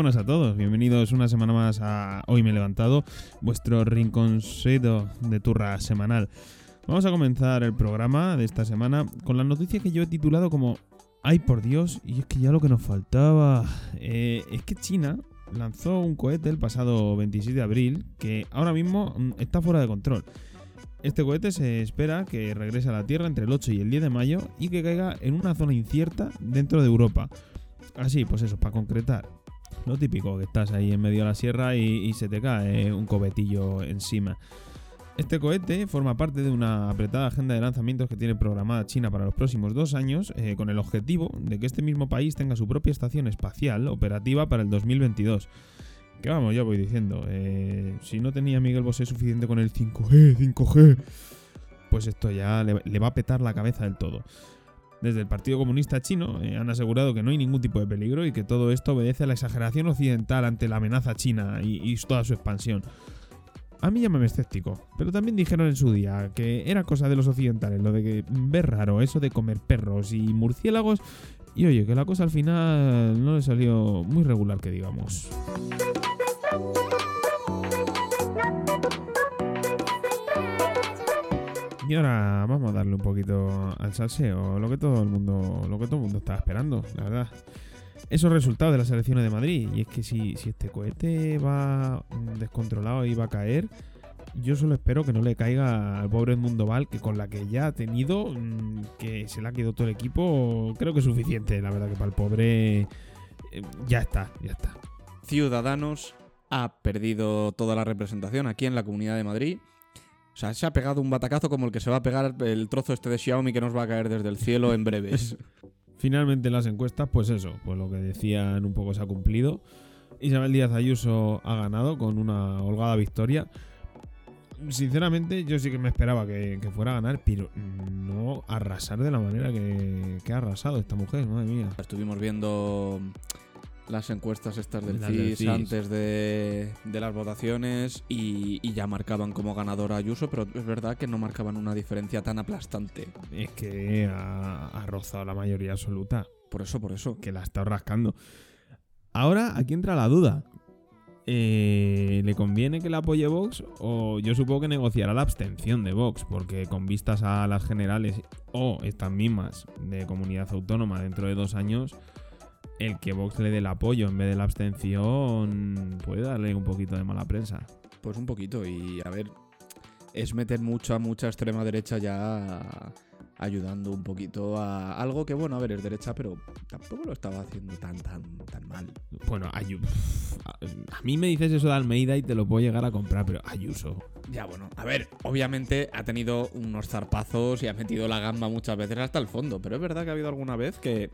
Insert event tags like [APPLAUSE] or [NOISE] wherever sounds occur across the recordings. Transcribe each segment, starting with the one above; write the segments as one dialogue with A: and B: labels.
A: buenas a todos. Bienvenidos una semana más a Hoy me he levantado, vuestro rinconcito de turra semanal. Vamos a comenzar el programa de esta semana con la noticia que yo he titulado como Ay por Dios, y es que ya lo que nos faltaba. Eh, es que China lanzó un cohete el pasado 27 de abril que ahora mismo mm, está fuera de control. Este cohete se espera que regrese a la Tierra entre el 8 y el 10 de mayo y que caiga en una zona incierta dentro de Europa. Así, pues eso, para concretar. Lo típico, que estás ahí en medio de la sierra y, se te cae un cobetillo encima. Este cohete forma parte de una apretada agenda de lanzamientos que tiene programada China para los próximos dos años, eh, con el objetivo de que este mismo país tenga su propia estación espacial operativa para el 2022. Que vamos, ya voy diciendo, eh, si no tenía Miguel Bosé suficiente con el 5G, 5G, pues esto ya le va a petar la cabeza del todo. Desde el Partido Comunista Chino eh, han asegurado que no hay ningún tipo de peligro y que todo esto obedece a la exageración occidental ante la amenaza china y, toda su expansión. A mí llámame escéptico, pero también dijeron en su día que era cosa de los occidentales, lo de que ver raro, eso de comer perros y murciélagos, y oye, que la cosa al final no le salió muy regular, que digamos. Y ahora vamos a darle un poquito al salseo, lo que todo el mundo, lo que todo el mundo estaba esperando, la verdad. Esos resultados de las elecciones de Madrid. Y es que si, si este cohete va descontrolado y va a caer, yo solo espero que no le caiga al pobre Mundo Val, que con la que ya ha tenido, mm, que se le ha quedado todo el equipo, creo que es suficiente, la verdad que para el pobre eh, ya está, ya está.
B: Ciudadanos ha perdido toda la representación aquí en la Comunidad de Madrid o sea, se ha pegado un batacazo como el que se va a pegar el trozo este de Xiaomi que nos va a caer desde el cielo en breves. [LAUGHS]
A: Finalmente las encuestas, pues eso, pues lo que decían un poco se ha cumplido. Isabel Díaz Ayuso ha ganado con una holgada victoria. Sinceramente, yo sí que me esperaba que, fuera a ganar, pero no arrasar de la manera que, que ha arrasado esta mujer, madre mía.
B: Estuvimos viendo las encuestas estas del CIS, antes de, las votaciones y, ya marcaban como ganadora Ayuso, pero es verdad que no marcaban una diferencia tan aplastante.
A: Es que ha, rozado la mayoría absoluta.
B: Por eso, por eso.
A: Que la ha estado rascando. Ahora, aquí entra la duda. Eh, ¿Le conviene que la apoye Vox? O yo supongo que negociará la abstención de Vox, porque con vistas a las generales o estas mismas de comunidad autónoma dentro de dos años, el que Vox le dé el apoyo en vez de la abstención puede darle un poquito de mala prensa.
B: Pues un poquito, y a ver, es meter mucho a mucha extrema derecha ya ayudando un poquito a algo que, bueno, a ver, es derecha, pero tampoco lo estaba haciendo tan, tan, tan mal.
A: Bueno, a mí me dices eso de Almeida y te lo puedo llegar a comprar, pero Ayuso.
B: Ya, bueno, a ver, obviamente ha tenido unos zarpazos y ha metido la gamba muchas veces hasta el fondo, pero es verdad que ha habido alguna vez que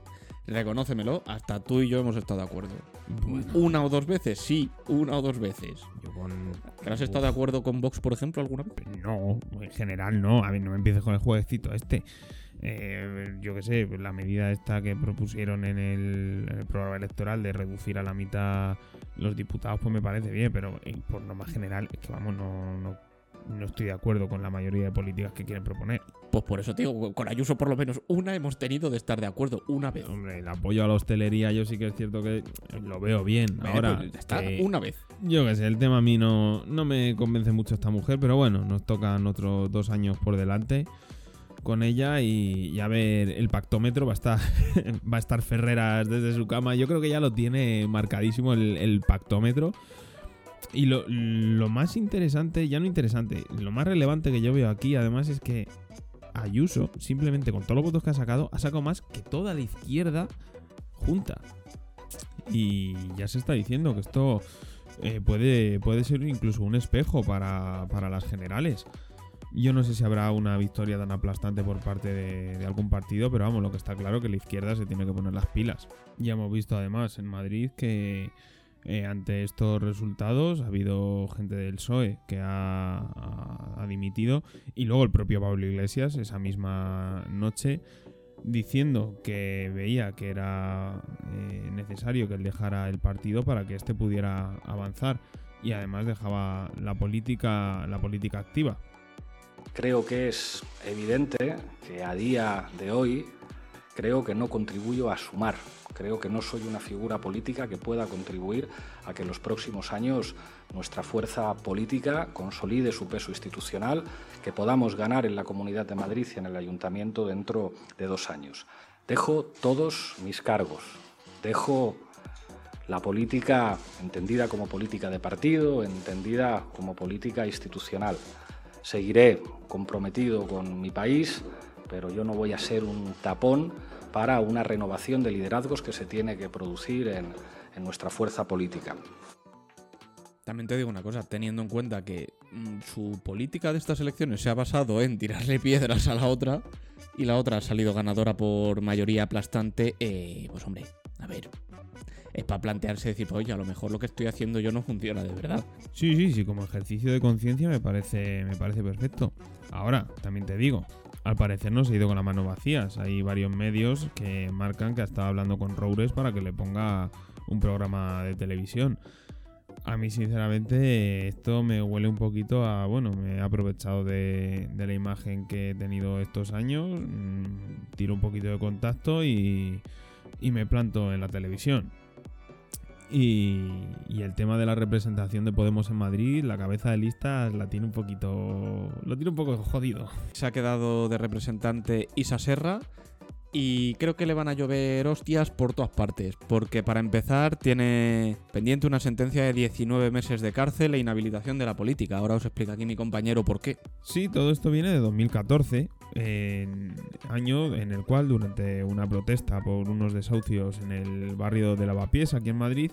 B: reconócemelo, hasta tú y yo hemos estado de acuerdo. Una o dos veces, sí, una o dos veces. Yo con... has estado de acuerdo con Vox, por ejemplo, alguna vez?
A: No, en general no. A ver, no me empieces con el jueguecito este. Eh, yo qué sé, la medida esta que propusieron en el, programa electoral de reducir a la mitad los diputados, pues me parece bien, pero eh, por norma general, es que vamos, no, no no estoy de acuerdo con la mayoría de políticas que quieren proponer.
B: Pues por eso, digo, con Ayuso por lo menos una hemos tenido de estar de acuerdo, una vez.
A: Hombre, el apoyo a la hostelería yo sí que es cierto que lo veo bien. Ahora,
B: pues está una vez.
A: Yo qué sé, el tema a mí no, no me convence mucho esta mujer, pero bueno, nos tocan otros dos años por delante con ella y, a ver, el pactómetro va a estar, [LAUGHS] va a estar Ferreras desde su cama. Yo creo que ya lo tiene marcadísimo el, el pactómetro. Y lo, más interesante, ya no interesante, lo más relevante que yo veo aquí, además, es que Ayuso, simplemente con todos los votos que ha sacado, ha sacado más que toda la izquierda junta. Y ya se está diciendo que esto eh, puede, puede ser incluso un espejo para, las generales. Yo no sé si habrá una victoria tan aplastante por parte de, de, algún partido, pero vamos, lo que está claro es que la izquierda se tiene que poner las pilas. Ya hemos visto además en Madrid que eh, ante estos resultados ha habido gente del PSOE que ha, dimitido y luego el propio Pablo Iglesias esa misma noche diciendo que veía que era eh, necesario que él dejara el partido para que éste pudiera avanzar y además dejaba la política la política activa.
C: Creo que es evidente que a día de hoy creo que no contribuyo a sumar. Creo que no soy una figura política que pueda contribuir a que en los próximos años nuestra fuerza política consolide su peso institucional, que podamos ganar en la Comunidad de Madrid y en el Ayuntamiento dentro de dos años. Dejo todos mis cargos, dejo la política entendida como política de partido, entendida como política institucional. Seguiré comprometido con mi país, pero yo no voy a ser un tapón para una renovación de liderazgos que se tiene que producir en, en nuestra fuerza política.
B: También te digo una cosa, teniendo en cuenta que mm, su política de estas elecciones se ha basado en tirarle [LAUGHS] piedras a la otra y la otra ha salido ganadora por mayoría aplastante, eh, pues hombre, a ver, es para plantearse decir, oye, a lo mejor lo que estoy haciendo yo no funciona de verdad.
A: Sí, sí, sí, como ejercicio de conciencia me parece, me parece perfecto. Ahora, también te digo, al parecer no se ha ido con las manos vacías. Hay varios medios que marcan que ha estado hablando con Roures para que le ponga un programa de televisión. A mí, sinceramente, esto me huele un poquito a. Bueno, me he aprovechado de, la imagen que he tenido estos años, mm, tiro un poquito de contacto y me planto en la televisión. Y, el tema de la representación de Podemos en Madrid, la cabeza de listas la tiene un poquito. Lo tiene un poco jodido.
B: Se ha quedado de representante Isa Serra y creo que le van a llover hostias por todas partes, porque para empezar tiene pendiente una sentencia de 19 meses de cárcel e inhabilitación de la política. Ahora os explica aquí mi compañero por qué.
A: Sí, todo esto viene de 2014, en año en el cual durante una protesta por unos desahucios en el barrio de Lavapiés, aquí en Madrid,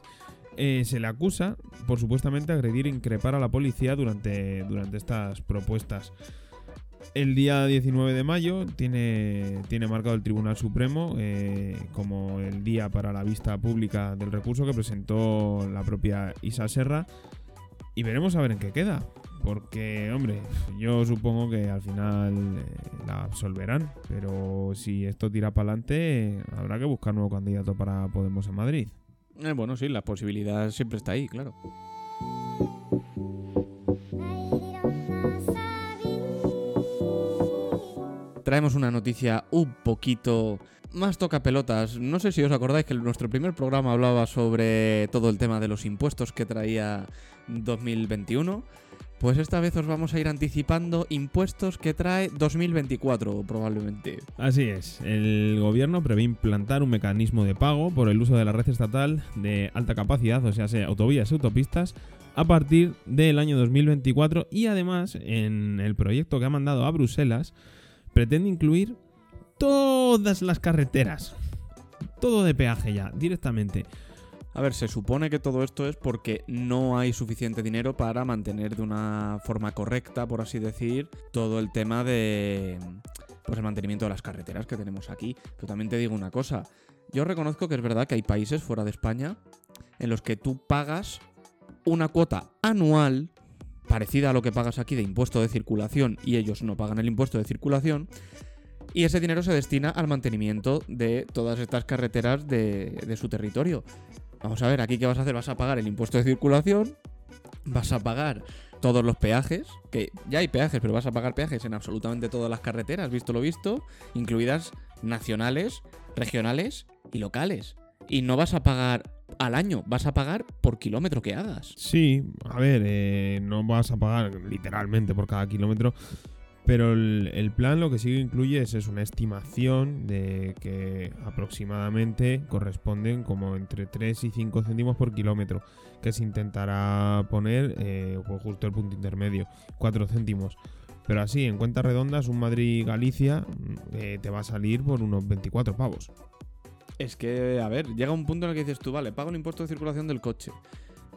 A: eh, se le acusa por supuestamente agredir e increpar a la policía durante, durante estas propuestas. El día 19 de mayo tiene, tiene marcado el Tribunal Supremo eh, como el día para la vista pública del recurso que presentó la propia Isa Serra y veremos a ver en qué queda. Porque, hombre, yo supongo que al final eh, la absolverán. Pero si esto tira para adelante, habrá que buscar nuevo candidato para Podemos en Madrid.
B: Eh, bueno, sí, la posibilidad siempre está ahí, claro. Traemos una noticia un poquito más toca pelotas. No sé si os acordáis que nuestro primer programa hablaba sobre todo el tema de los impuestos que traía 2021. Pues esta vez os vamos a ir anticipando impuestos que trae 2024 probablemente.
A: Así es, el gobierno prevé implantar un mecanismo de pago por el uso de la red estatal de alta capacidad, o sea autovías y autopistas, a partir del año 2024 y además en el proyecto que ha mandado a Bruselas pretende incluir todas las carreteras. Todo de peaje ya, directamente.
B: A ver, se supone que todo esto es porque no hay suficiente dinero para mantener de una forma correcta, por así decir, todo el tema de pues el mantenimiento de las carreteras que tenemos aquí. Pero también te digo una cosa, yo reconozco que es verdad que hay países fuera de España en los que tú pagas una cuota anual parecida a lo que pagas aquí de impuesto de circulación y ellos no pagan el impuesto de circulación. Y ese dinero se destina al mantenimiento de todas estas carreteras de, su territorio. Vamos a ver, aquí qué vas a hacer, vas a pagar el impuesto de circulación, vas a pagar todos los peajes, que ya hay peajes, pero vas a pagar peajes en absolutamente todas las carreteras, visto lo visto, incluidas nacionales, regionales y locales. Y no vas a pagar al año, vas a pagar por kilómetro que hagas.
A: Sí, a ver, eh, no vas a pagar literalmente por cada kilómetro, pero el, plan lo que sí incluye es, una estimación de que aproximadamente corresponden como entre 3 y 5 céntimos por kilómetro, que se intentará poner eh, justo el punto intermedio, 4 céntimos. Pero así, en cuentas redondas, un Madrid-Galicia eh, te va a salir por unos 24 pavos.
B: Es que, a ver, llega un punto en el que dices tú, vale, pago el impuesto de circulación del coche.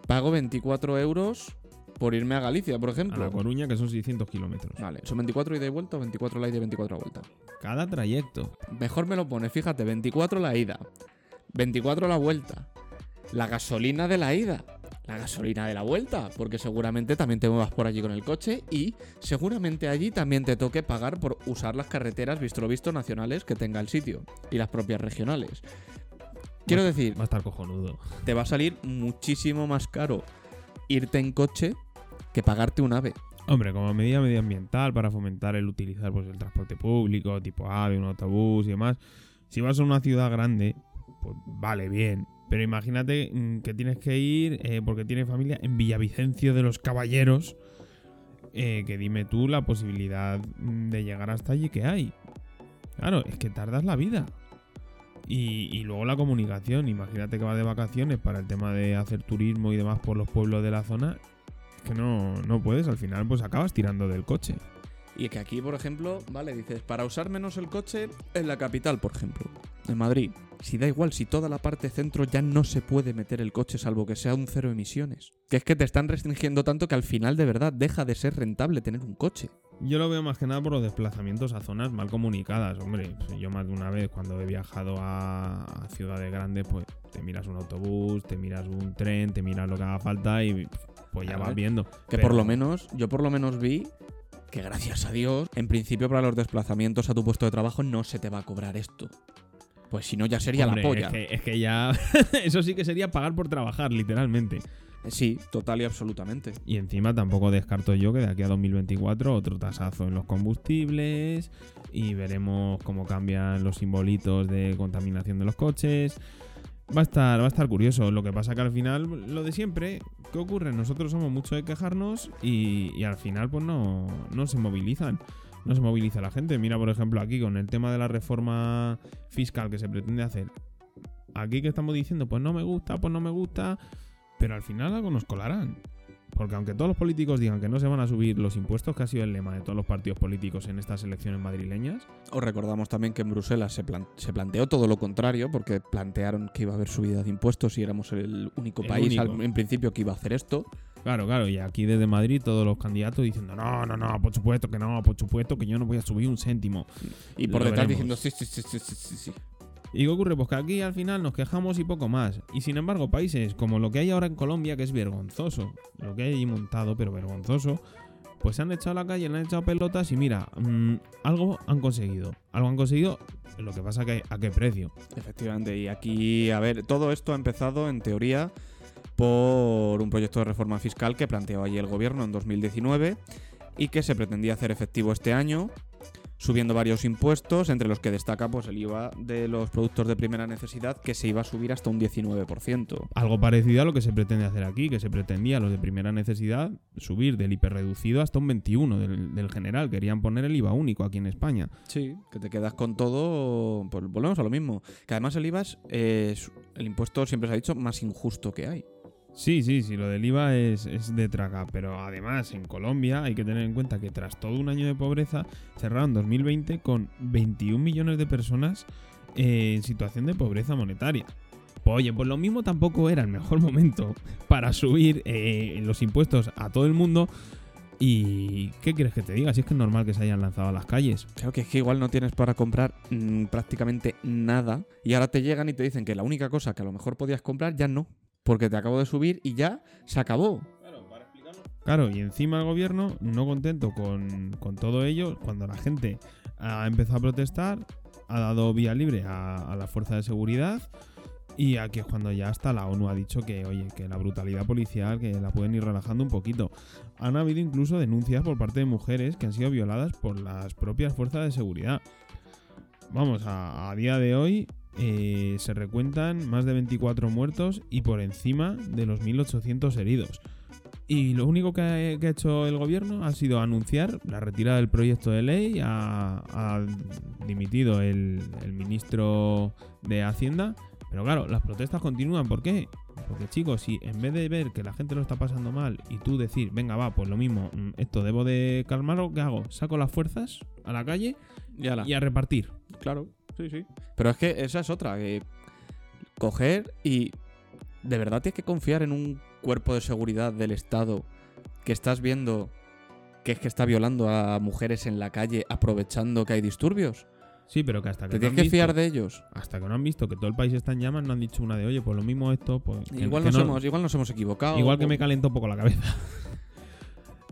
B: Pago 24 euros por irme a Galicia, por
A: A
B: ejemplo.
A: La Coruña, que son 600 kilómetros.
B: Vale, son 24 ida y vuelta o 24 la ida y 24 la vuelta.
A: Cada trayecto.
B: Mejor me lo pone, fíjate, 24 la ida, 24 la vuelta, la gasolina de la ida, la gasolina de la vuelta, porque seguramente también te muevas por allí con el coche y seguramente allí también te toque pagar por usar las carreteras, visto lo visto, nacionales que tenga el sitio y las propias regionales. Quiero
A: Va-
B: decir,
A: Va a estar cojonudo.
B: te va a salir muchísimo más caro irte en coche que pagarte un ave.
A: Hombre, como medida medioambiental para fomentar el utilizar pues, el transporte público, tipo AVE, un autobús y demás, Si vas a una ciudad grande, pues vale, bien. Pero imagínate mm, que tienes que ir, eh, porque tienes familia, en Villavicencio de los Caballeros. eh, que dime tú la posibilidad mm, de llegar hasta allí que hay. Claro, es que tardas la vida. Y, luego la comunicación. Imagínate que vas de vacaciones para el tema de hacer turismo y demás por los pueblos de la zona. Es que no, no puedes. Al final, pues acabas tirando del coche.
B: Y que aquí, por ejemplo, vale, dices, para usar menos el coche en la capital, por ejemplo, en Madrid. Si da igual, si toda la parte centro ya no se puede meter el coche salvo que sea un cero emisiones. Que es que te están restringiendo tanto que al final de verdad deja de ser rentable tener un coche.
A: Yo lo veo más que nada por los desplazamientos a zonas mal comunicadas. Hombre, yo más de una vez cuando he viajado a, ciudades grandes, pues te miras un autobús, te miras un tren, te miras lo que haga falta y pues ya vas viendo.
B: Que
A: Pero-
B: por lo menos, yo por lo menos vi que gracias a Dios, en principio para los desplazamientos a tu puesto de trabajo no se te va a cobrar esto. Pues si no, ya sería
A: Hombre,
B: la polla.
A: Es que, es que ya. [LAUGHS] Eso sí que sería pagar por trabajar, literalmente.
B: Sí, total y absolutamente.
A: Y encima tampoco descarto yo que de aquí a 2024 otro tasazo en los combustibles y veremos cómo cambian los simbolitos de contaminación de los coches. Va a estar, va a estar curioso. Lo que pasa que al final, lo de siempre, ¿qué ocurre? Nosotros somos mucho de quejarnos y, y al final pues no, no se movilizan. No se moviliza la gente. Mira, por ejemplo, aquí con el tema de la reforma fiscal que se pretende hacer. Aquí que estamos diciendo, pues no me gusta, pues no me gusta. Pero al final algo nos colarán. Porque aunque todos los políticos digan que no se van a subir los impuestos, que ha sido el lema de todos los partidos políticos en estas elecciones madrileñas,
B: Os recordamos también que en Bruselas se, plan- se planteó todo lo contrario, porque plantearon que iba a haber subida de impuestos y éramos el único
A: El
B: país al- en principio que iba a hacer esto.
A: Claro, claro, y aquí desde Madrid todos los candidatos diciendo, no, no, no, por supuesto que no, por supuesto que yo no voy a subir un céntimo.
B: Y por detrás diciendo, sí, sí, sí, sí, sí, sí.
A: ¿Y qué ocurre? Pues que aquí al final nos quejamos y poco más. Y sin embargo, países como lo que hay ahora en Colombia, que es vergonzoso, lo que hay allí montado, pero vergonzoso, pues se han echado a la calle, le han echado pelotas y mira, mm, algo han conseguido. Algo han conseguido, lo que pasa que a qué precio.
B: Efectivamente, y aquí, a ver, todo esto ha empezado en teoría por un proyecto de reforma fiscal que planteó allí el gobierno en 2019 y que se pretendía hacer efectivo este año, subiendo varios impuestos, entre los que destaca pues el IVA de los productos de primera necesidad que se iba a subir hasta un 19%.
A: Algo parecido a lo que se pretende hacer aquí, que se pretendía los de primera necesidad subir del hiperreducido hasta un 21 del, del general. Querían poner el IVA único aquí en España.
B: Sí, que te quedas con todo, pues volvemos a lo mismo. Que además el IVA es, es el impuesto, siempre se ha dicho, más injusto que hay.
A: Sí, sí, sí, lo del IVA es, es de traga, pero además en Colombia hay que tener en cuenta que tras todo un año de pobreza cerraron 2020 con 21 millones de personas eh, en situación de pobreza monetaria. Oye, pues lo mismo tampoco era el mejor momento [LAUGHS] para subir eh, los impuestos a todo el mundo. ¿Y qué quieres que te diga? Si es que es normal que se hayan lanzado a las calles.
B: Claro que es que igual no tienes para comprar mm, prácticamente nada y ahora te llegan y te dicen que la única cosa que a lo mejor podías comprar ya no, porque te acabo de subir y ya se acabó.
A: Claro, y encima el gobierno, no contento con, con todo ello, cuando la gente ha empezado a protestar, ha dado vía libre a, a la fuerza de seguridad y aquí es cuando ya hasta la ONU ha dicho que, oye, que la brutalidad policial, que la pueden ir relajando un poquito. Han habido incluso denuncias por parte de mujeres que han sido violadas por las propias fuerzas de seguridad. Vamos, a, a día de hoy eh, se recuentan más de 24 muertos y por encima de los 1.800 heridos. Y lo único que ha, que ha hecho el gobierno ha sido anunciar la retirada del proyecto de ley. Ha, ha dimitido el, el ministro de Hacienda. Pero claro, las protestas continúan. ¿Por qué? Porque chicos, si en vez de ver que la gente lo está pasando mal y tú decir, venga, va, pues lo mismo, mm, esto debo de calmarlo, ¿qué hago? Saco las fuerzas a la calle y a repartir.
B: Claro, sí, sí. Pero es que esa es otra, que coger y de verdad tienes que confiar en un cuerpo de seguridad del Estado que estás viendo que es que está violando a mujeres en la calle aprovechando que hay disturbios.
A: Sí, pero que hasta que
B: Te
A: no
B: tienes
A: han
B: que fiar
A: visto-
B: de ellos.
A: hasta que no han visto que todo el país está en llamas, no han dicho una de, oye, pues lo mismo esto, pues... que-
B: Igual
A: que
B: nos,
A: no-
B: hemos, igual nos hemos equivocado.
A: Igual que me calentó un poco la cabeza. [LAUGHS]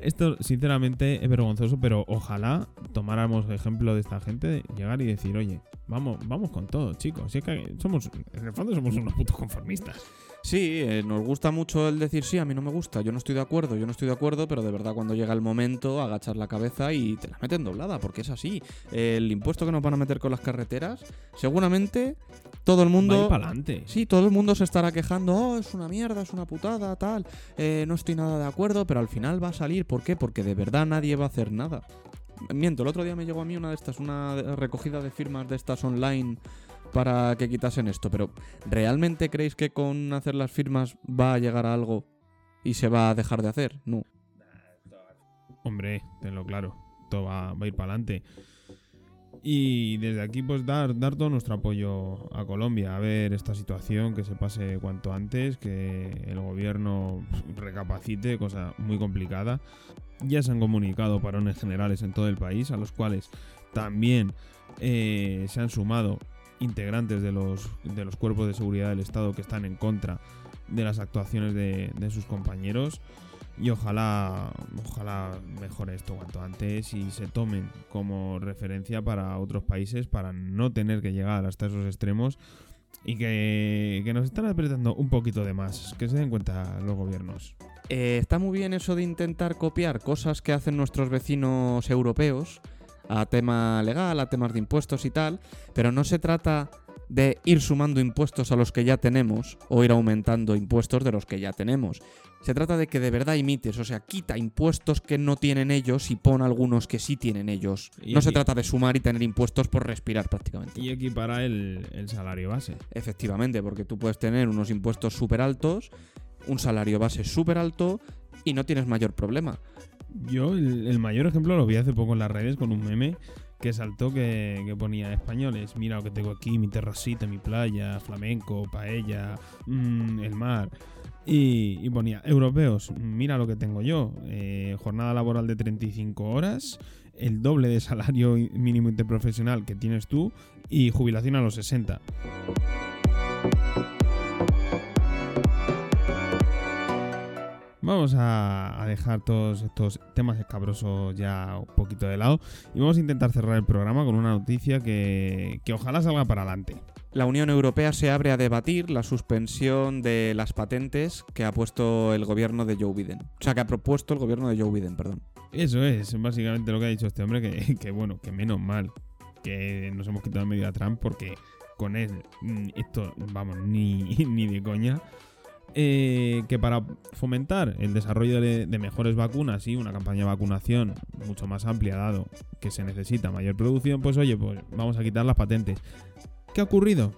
A: Esto, sinceramente, es vergonzoso, pero ojalá tomáramos ejemplo de esta gente de llegar y decir, oye, vamos, vamos con todo, chicos. Si es que somos, en el fondo somos unos putos conformistas.
B: Sí, eh, nos gusta mucho el decir sí, a mí no me gusta, yo no estoy de acuerdo, yo no estoy de acuerdo, pero de verdad cuando llega el momento agachas la cabeza y te la meten doblada, porque es así. El impuesto que nos van a meter con las carreteras, seguramente todo el mundo...
A: para adelante.
B: Sí, todo el mundo se estará quejando, oh, es una mierda, es una putada, tal, eh, no estoy nada de acuerdo, pero al final va a salir, ¿por qué? Porque de verdad nadie va a hacer nada. Miento, el otro día me llegó a mí una de estas, una recogida de firmas de estas online para que quitasen esto, pero ¿realmente creéis que con hacer las firmas va a llegar a algo y se va a dejar de hacer? No.
A: Hombre, tenlo claro, todo va, a ir para adelante. Y desde aquí, pues dar, dar todo nuestro apoyo a Colombia, a ver esta situación, que se pase cuanto antes, que el gobierno recapacite, cosa muy complicada. Ya se han comunicado parones generales en todo el país, a los cuales también eh, se han sumado integrantes de los, de los cuerpos de seguridad del Estado que están en contra de las actuaciones de, de sus compañeros. Y ojalá, ojalá mejore esto cuanto antes y se tomen como referencia para otros países para no tener que llegar hasta esos extremos y que, que nos están apretando un poquito de más, que se den cuenta los gobiernos.
B: Eh, está muy bien eso de intentar copiar cosas que hacen nuestros vecinos europeos a tema legal, a temas de impuestos y tal, pero no se trata de ir sumando impuestos a los que ya tenemos o ir aumentando impuestos de los que ya tenemos. Se trata de que de verdad imites, o sea, quita impuestos que no tienen ellos y pon algunos que sí tienen ellos.
A: Y
B: no se trata de sumar y tener impuestos por respirar prácticamente.
A: Y equipara el, el salario base.
B: Efectivamente, porque tú puedes tener unos impuestos súper altos, un salario base súper alto y no tienes mayor problema.
A: Yo el, mayor ejemplo lo vi hace poco en las redes con un meme que saltó que, ponía españoles, mira lo que tengo aquí, mi terracita, mi playa, flamenco, paella, mm, el mar. Y, ponía, europeos, mira lo que tengo yo, eh, jornada laboral de 35 horas, el doble de salario mínimo interprofesional que tienes tú y jubilación a los 60. Vamos a, a dejar todos estos temas escabrosos ya un poquito de lado y vamos a intentar cerrar el programa con una noticia que, que ojalá salga para adelante.
B: La Unión Europea se abre a debatir la suspensión de las patentes que ha puesto el gobierno de Joe Biden. O sea, que ha propuesto el gobierno de Joe Biden, perdón.
A: Eso es básicamente lo que ha dicho este hombre, que, [LAUGHS] que bueno, que menos mal que nos hemos quitado en medio a Trump porque con él mm, esto, vamos, ni, [LAUGHS] ni de coña. Eh, que para fomentar el desarrollo de, mejores vacunas y una campaña de vacunación mucho más amplia, dado que se necesita mayor producción, pues oye, pues vamos a quitar las patentes. ¿Qué ha ocurrido?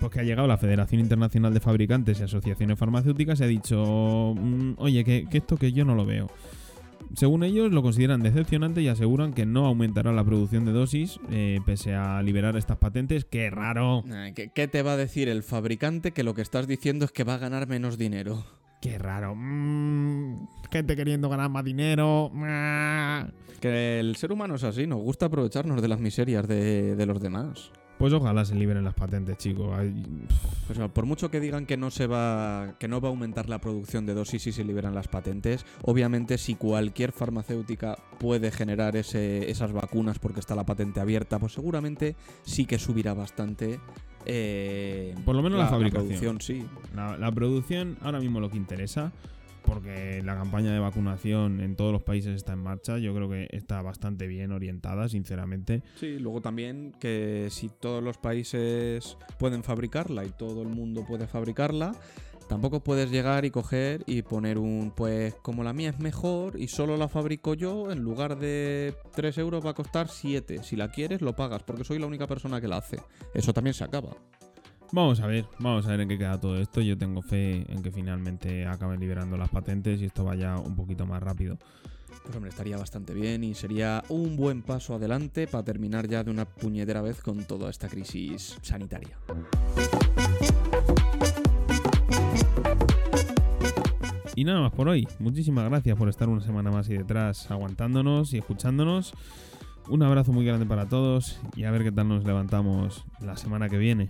A: Pues que ha llegado la Federación Internacional de Fabricantes y Asociaciones Farmacéuticas y ha dicho, mm, oye, que esto que yo no lo veo. Según ellos, lo consideran decepcionante y aseguran que no aumentará la producción de dosis eh, pese a liberar estas patentes. ¡Qué raro!
B: ¿Qué, qué te va a decir el fabricante que lo que estás diciendo es que va a ganar menos dinero?
A: ¡Qué raro! Mm, gente queriendo ganar más dinero. Ah.
B: Que el ser humano es así, nos gusta aprovecharnos de las miserias de, de los demás.
A: Pues ojalá se liberen las patentes, chicos.
B: Sea, por mucho que digan que no se va, que no va a aumentar la producción de dosis si se liberan las patentes, obviamente si cualquier farmacéutica puede generar ese- esas vacunas porque está la patente abierta, pues seguramente sí que subirá bastante. eh,
A: Por lo menos la fabricación.
B: producción, sí.
A: La, la producción, ahora mismo lo que interesa, porque la campaña de vacunación en todos los países está en marcha, yo creo que está bastante bien orientada, sinceramente.
B: Sí, luego también que si todos los países pueden fabricarla y todo el mundo puede fabricarla, tampoco puedes llegar y coger y poner un, pues como la mía es mejor y solo la fabrico yo, en lugar de 3 euros va a costar 7. Si la quieres, lo pagas, porque soy la única persona que la hace. Eso también se acaba.
A: Vamos a ver, vamos a ver en qué queda todo esto. Yo tengo fe en que finalmente acaben liberando las patentes y esto vaya un poquito más rápido.
B: Pues hombre, estaría bastante bien y sería un buen paso adelante para terminar ya de una puñetera vez con toda esta crisis sanitaria.
A: Y nada más por hoy. Muchísimas gracias por estar una semana más ahí detrás, aguantándonos y escuchándonos. Un abrazo muy grande para todos y a ver qué tal nos levantamos la semana que viene.